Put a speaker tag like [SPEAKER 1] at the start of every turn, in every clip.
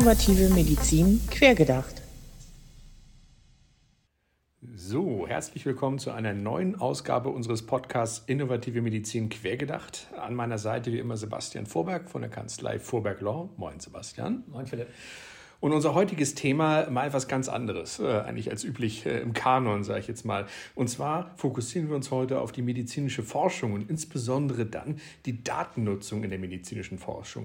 [SPEAKER 1] Innovative Medizin quergedacht.
[SPEAKER 2] So, herzlich willkommen zu einer neuen Ausgabe unseres Podcasts Innovative Medizin quergedacht. An meiner Seite wie immer Sebastian Vorberg von der Kanzlei Vorberg Law. Moin Sebastian.
[SPEAKER 3] Moin Philipp.
[SPEAKER 2] Und unser heutiges Thema mal was ganz anderes, äh, eigentlich als üblich äh, im Kanon, sage ich jetzt mal. Und zwar fokussieren wir uns heute auf die medizinische Forschung und insbesondere dann die Datennutzung in der medizinischen Forschung.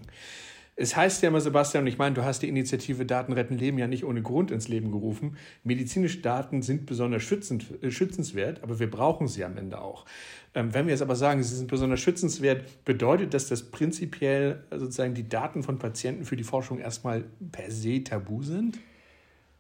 [SPEAKER 2] Es heißt ja immer, Sebastian, und ich meine, du hast die Initiative Daten retten Leben ja nicht ohne Grund ins Leben gerufen. Medizinische Daten sind besonders schützend, äh, schützenswert, aber wir brauchen sie am Ende auch. Ähm, wenn wir jetzt aber sagen, sie sind besonders schützenswert, bedeutet das, dass prinzipiell sozusagen die Daten von Patienten für die Forschung erstmal per se tabu sind?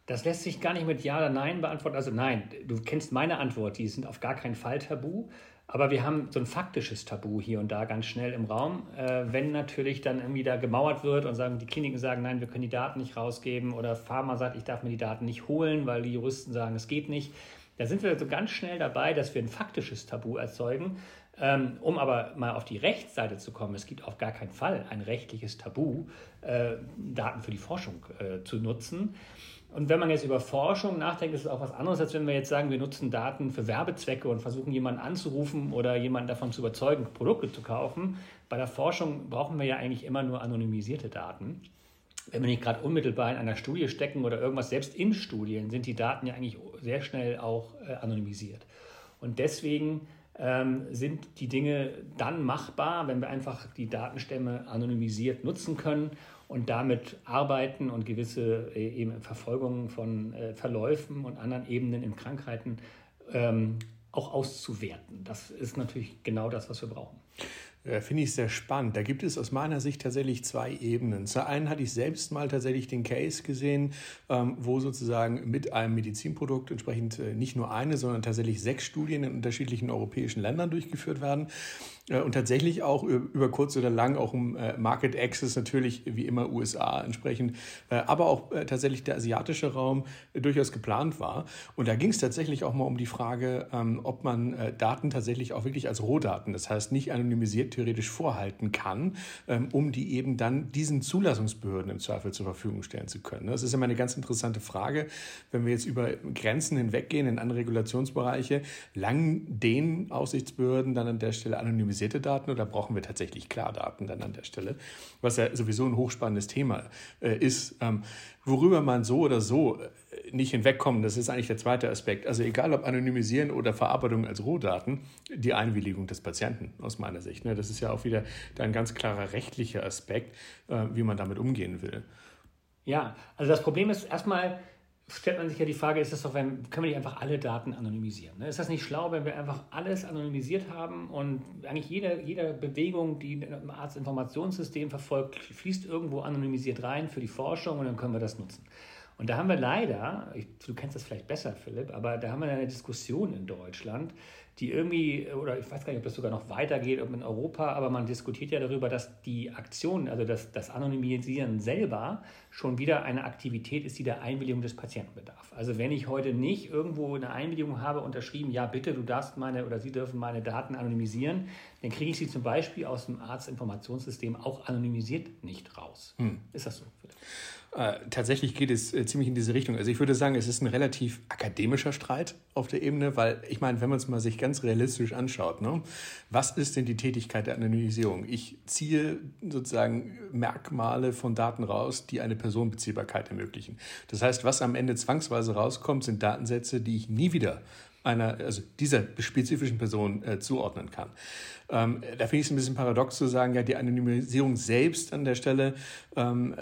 [SPEAKER 3] Das lässt sich gar nicht mit Ja oder Nein beantworten. Also nein, du kennst meine Antwort, die sind auf gar keinen Fall tabu. Aber wir haben so ein faktisches Tabu hier und da ganz schnell im Raum. Äh, wenn natürlich dann irgendwie da gemauert wird und sagen, die Kliniken sagen, nein, wir können die Daten nicht rausgeben oder Pharma sagt, ich darf mir die Daten nicht holen, weil die Juristen sagen, es geht nicht. Da sind wir so ganz schnell dabei, dass wir ein faktisches Tabu erzeugen. Ähm, um aber mal auf die Rechtsseite zu kommen, es gibt auf gar keinen Fall ein rechtliches Tabu, äh, Daten für die Forschung äh, zu nutzen. Und wenn man jetzt über Forschung nachdenkt, ist es auch was anderes, als wenn wir jetzt sagen, wir nutzen Daten für Werbezwecke und versuchen jemanden anzurufen oder jemanden davon zu überzeugen, Produkte zu kaufen. Bei der Forschung brauchen wir ja eigentlich immer nur anonymisierte Daten. Wenn wir nicht gerade unmittelbar in einer Studie stecken oder irgendwas, selbst in Studien, sind die Daten ja eigentlich sehr schnell auch äh, anonymisiert. Und deswegen ähm, sind die Dinge dann machbar, wenn wir einfach die Datenstämme anonymisiert nutzen können und damit arbeiten und gewisse äh, eben Verfolgungen von äh, Verläufen und anderen Ebenen in Krankheiten ähm, auch auszuwerten. Das ist natürlich genau das, was wir brauchen.
[SPEAKER 2] Äh, finde ich sehr spannend. Da gibt es aus meiner Sicht tatsächlich zwei Ebenen. Zur einen hatte ich selbst mal tatsächlich den Case gesehen, ähm, wo sozusagen mit einem Medizinprodukt entsprechend äh, nicht nur eine, sondern tatsächlich sechs Studien in unterschiedlichen europäischen Ländern durchgeführt werden. Äh, und tatsächlich auch über kurz oder lang auch um Market Access natürlich wie immer USA entsprechend, aber auch tatsächlich der asiatische Raum durchaus geplant war. Und da ging es tatsächlich auch mal um die Frage, ähm, ob man Daten tatsächlich auch wirklich als Rohdaten, das heißt nicht anonymisiert theoretisch vorhalten kann, ähm, um die eben dann diesen Zulassungsbehörden im Zweifel zur Verfügung stellen zu können. Das ist immer eine ganz interessante Frage, wenn wir jetzt über Grenzen hinweggehen in andere Regulationsbereiche, langen den Aufsichtsbehörden dann an der Stelle anonymisierte Daten oder brauchen wir tatsächlich Klardaten dann an der Stelle, was ja sowieso ein hochspannendes Thema äh, ist, ähm, worüber man so oder so äh, nicht hinwegkommen, das ist eigentlich der zweite Aspekt. Also egal ob Anonymisieren oder Verarbeitung als Rohdaten, die Einwilligung des Patienten aus meiner Sicht. Ne? Das ist ja auch wieder ein ganz klarer rechtlicher Aspekt, äh, wie man damit umgehen will.
[SPEAKER 3] Ja, also das Problem ist erstmal, stellt man sich ja die Frage, ist das doch, wenn, können wir nicht einfach alle Daten anonymisieren? Ne? Ist das nicht schlau, wenn wir einfach alles anonymisiert haben und eigentlich jede, jede Bewegung, die im Arztinformationssystem verfolgt, fließt irgendwo anonymisiert rein für die Forschung und dann können wir das nutzen. Und da haben wir leider, ich, du kennst das vielleicht besser, Philipp, aber da haben wir eine Diskussion in Deutschland, die irgendwie, oder ich weiß gar nicht, ob das sogar noch weitergeht, ob in Europa, aber man diskutiert ja darüber, dass die Aktion, also das, das Anonymisieren selber schon wieder eine Aktivität ist, die der Einwilligung des Patienten bedarf. Also wenn ich heute nicht irgendwo eine Einwilligung habe, unterschrieben, ja bitte, du darfst meine oder Sie dürfen meine Daten anonymisieren, dann kriege ich sie zum Beispiel aus dem Arztinformationssystem auch anonymisiert nicht raus. Hm. Ist das so? Philipp?
[SPEAKER 2] Äh, tatsächlich geht es äh, ziemlich in diese Richtung. Also ich würde sagen, es ist ein relativ akademischer Streit auf der Ebene, weil ich meine, wenn man es mal sich ganz realistisch anschaut, ne, was ist denn die Tätigkeit der Anonymisierung? Ich ziehe sozusagen Merkmale von Daten raus, die eine Personenbeziehbarkeit ermöglichen. Das heißt, was am Ende zwangsweise rauskommt, sind Datensätze, die ich nie wieder einer, also dieser spezifischen Person äh, zuordnen kann. Ähm, da finde ich es ein bisschen paradox zu sagen, ja, die Anonymisierung selbst an der Stelle ähm, äh,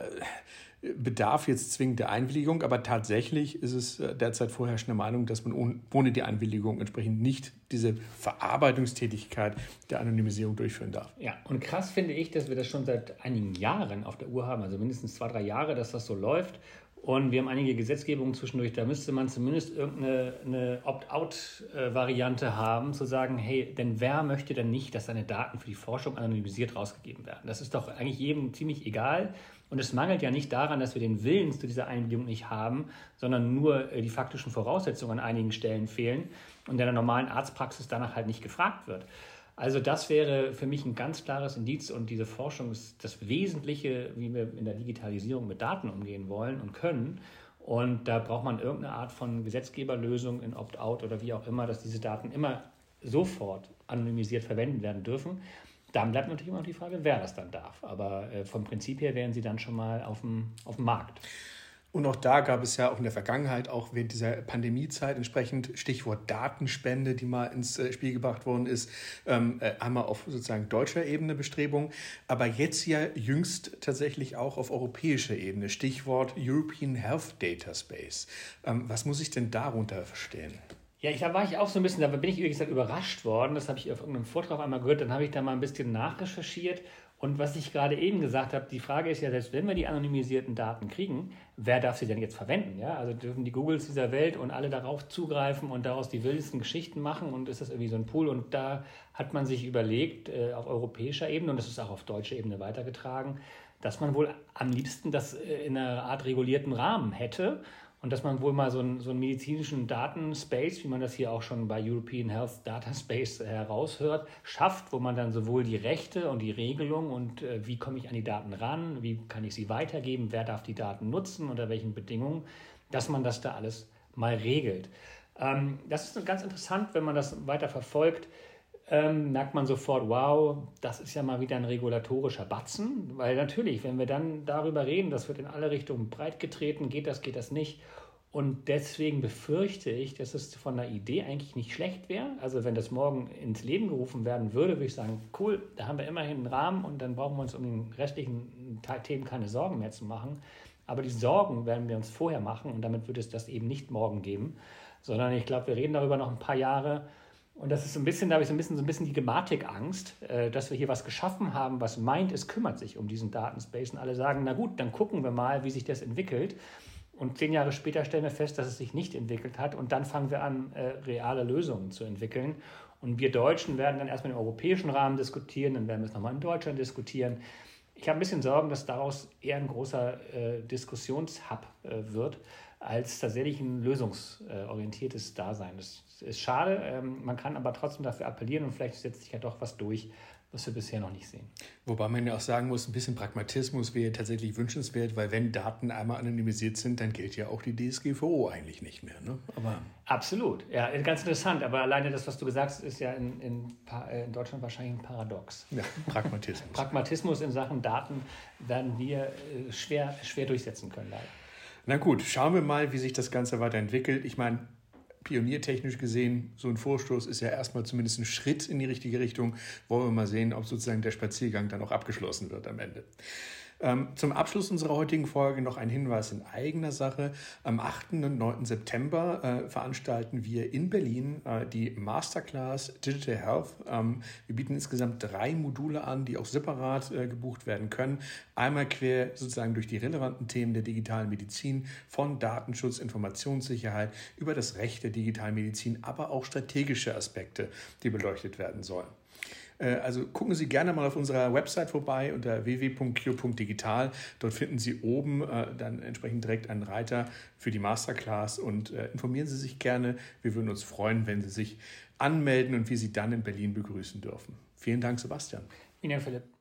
[SPEAKER 2] bedarf jetzt zwingend der Einwilligung, aber tatsächlich ist es äh, derzeit vorherrschende Meinung, dass man ohne die Einwilligung entsprechend nicht diese Verarbeitungstätigkeit der Anonymisierung durchführen darf.
[SPEAKER 3] Ja, und krass finde ich, dass wir das schon seit einigen Jahren auf der Uhr haben, also mindestens zwei, drei Jahre, dass das so läuft. Und wir haben einige Gesetzgebungen zwischendurch, da müsste man zumindest irgendeine Opt-out-Variante haben, zu sagen, hey, denn wer möchte denn nicht, dass seine Daten für die Forschung anonymisiert rausgegeben werden? Das ist doch eigentlich jedem ziemlich egal. Und es mangelt ja nicht daran, dass wir den Willen zu dieser Einwilligung nicht haben, sondern nur äh, die faktischen Voraussetzungen an einigen Stellen fehlen und in der normalen Arztpraxis danach halt nicht gefragt wird. Also das wäre für mich ein ganz klares Indiz und diese Forschung ist das Wesentliche, wie wir in der Digitalisierung mit Daten umgehen wollen und können. Und da braucht man irgendeine Art von Gesetzgeberlösung in Opt-out oder wie auch immer, dass diese Daten immer sofort anonymisiert verwendet werden dürfen. Dann bleibt natürlich immer noch die Frage, wer das dann darf. Aber äh, vom Prinzip her wären sie dann schon mal auf dem, auf dem Markt.
[SPEAKER 2] Und auch da gab es ja auch in der Vergangenheit, auch während dieser Pandemiezeit entsprechend Stichwort Datenspende, die mal ins äh, Spiel gebracht worden ist, ähm, äh, einmal auf sozusagen deutscher Ebene Bestrebungen, aber jetzt ja jüngst tatsächlich auch auf europäischer Ebene, Stichwort European Health Data Space. Ähm, was muss ich denn darunter verstehen?
[SPEAKER 3] Ja, ich, da war ich auch so ein bisschen, da bin ich übrigens überrascht worden, das habe ich auf irgendeinem Vortrag einmal gehört, dann habe ich da mal ein bisschen nachrecherchiert und was ich gerade eben gesagt habe, die Frage ist ja, selbst wenn wir die anonymisierten Daten kriegen, wer darf sie denn jetzt verwenden? Ja? Also dürfen die Googles dieser Welt und alle darauf zugreifen und daraus die wildesten Geschichten machen und ist das irgendwie so ein Pool? Und da hat man sich überlegt, äh, auf europäischer Ebene, und das ist auch auf deutscher Ebene weitergetragen, dass man wohl am liebsten das äh, in einer Art regulierten Rahmen hätte und dass man wohl mal so einen, so einen medizinischen Datenspace, wie man das hier auch schon bei European Health Data Space heraushört, schafft, wo man dann sowohl die Rechte und die Regelung und äh, wie komme ich an die Daten ran, wie kann ich sie weitergeben, wer darf die Daten nutzen, unter welchen Bedingungen, dass man das da alles mal regelt. Ähm, das ist ganz interessant, wenn man das weiter verfolgt. Ähm, merkt man sofort, wow, das ist ja mal wieder ein regulatorischer Batzen, weil natürlich, wenn wir dann darüber reden, das wird in alle Richtungen breit getreten, geht das, geht das nicht, und deswegen befürchte ich, dass es von der Idee eigentlich nicht schlecht wäre. Also wenn das morgen ins Leben gerufen werden würde, würde ich sagen, cool, da haben wir immerhin einen Rahmen und dann brauchen wir uns um die restlichen Themen keine Sorgen mehr zu machen. Aber die Sorgen werden wir uns vorher machen und damit wird es das eben nicht morgen geben, sondern ich glaube, wir reden darüber noch ein paar Jahre. Und das ist so ein bisschen, da habe ich so ein bisschen, so ein bisschen die Gematikangst, äh, dass wir hier was geschaffen haben, was meint, es kümmert sich um diesen Datenspace. Und alle sagen, na gut, dann gucken wir mal, wie sich das entwickelt. Und zehn Jahre später stellen wir fest, dass es sich nicht entwickelt hat. Und dann fangen wir an, äh, reale Lösungen zu entwickeln. Und wir Deutschen werden dann erstmal im europäischen Rahmen diskutieren, dann werden wir es nochmal in Deutschland diskutieren. Ich habe ein bisschen Sorgen, dass daraus eher ein großer äh, Diskussionshub äh, wird, als tatsächlich ein lösungsorientiertes Dasein. Das ist schade, ähm, man kann aber trotzdem dafür appellieren und vielleicht setzt sich ja doch was durch, was wir bisher noch nicht sehen.
[SPEAKER 2] Wobei man ja auch sagen muss, ein bisschen Pragmatismus wäre tatsächlich wünschenswert, weil wenn Daten einmal anonymisiert sind, dann gilt ja auch die DSGVO eigentlich nicht mehr. Ne?
[SPEAKER 3] Aber Absolut, ja, ganz interessant. Aber alleine das, was du gesagt hast, ist ja in, in, in Deutschland wahrscheinlich ein Paradox.
[SPEAKER 2] Ja, Pragmatismus.
[SPEAKER 3] Pragmatismus in Sachen Daten werden wir äh, schwer, schwer durchsetzen können, leider.
[SPEAKER 2] Na gut, schauen wir mal, wie sich das Ganze weiterentwickelt. Ich meine, pioniertechnisch gesehen, so ein Vorstoß ist ja erstmal zumindest ein Schritt in die richtige Richtung. Wollen wir mal sehen, ob sozusagen der Spaziergang dann auch abgeschlossen wird am Ende. Ähm, zum Abschluss unserer heutigen Folge noch ein Hinweis in eigener Sache. Am 8. und 9. September äh, veranstalten wir in Berlin äh, die Masterclass Digital Health. Ähm, wir bieten insgesamt drei Module an, die auch separat äh, gebucht werden können. Einmal quer sozusagen durch die relevanten Themen der digitalen Medizin, von Datenschutz, Informationssicherheit über das Recht der digitalen Medizin, aber auch strategische Aspekte, die beleuchtet werden sollen. Äh, also gucken Sie gerne mal auf unserer Website vorbei unter www.q.digital. Dort finden Sie oben äh, dann entsprechend direkt einen Reiter für die Masterclass und äh, informieren Sie sich gerne. Wir würden uns freuen, wenn Sie sich anmelden und wir Sie dann in Berlin begrüßen dürfen. Vielen Dank, Sebastian.
[SPEAKER 3] Vielen Dank, Philipp.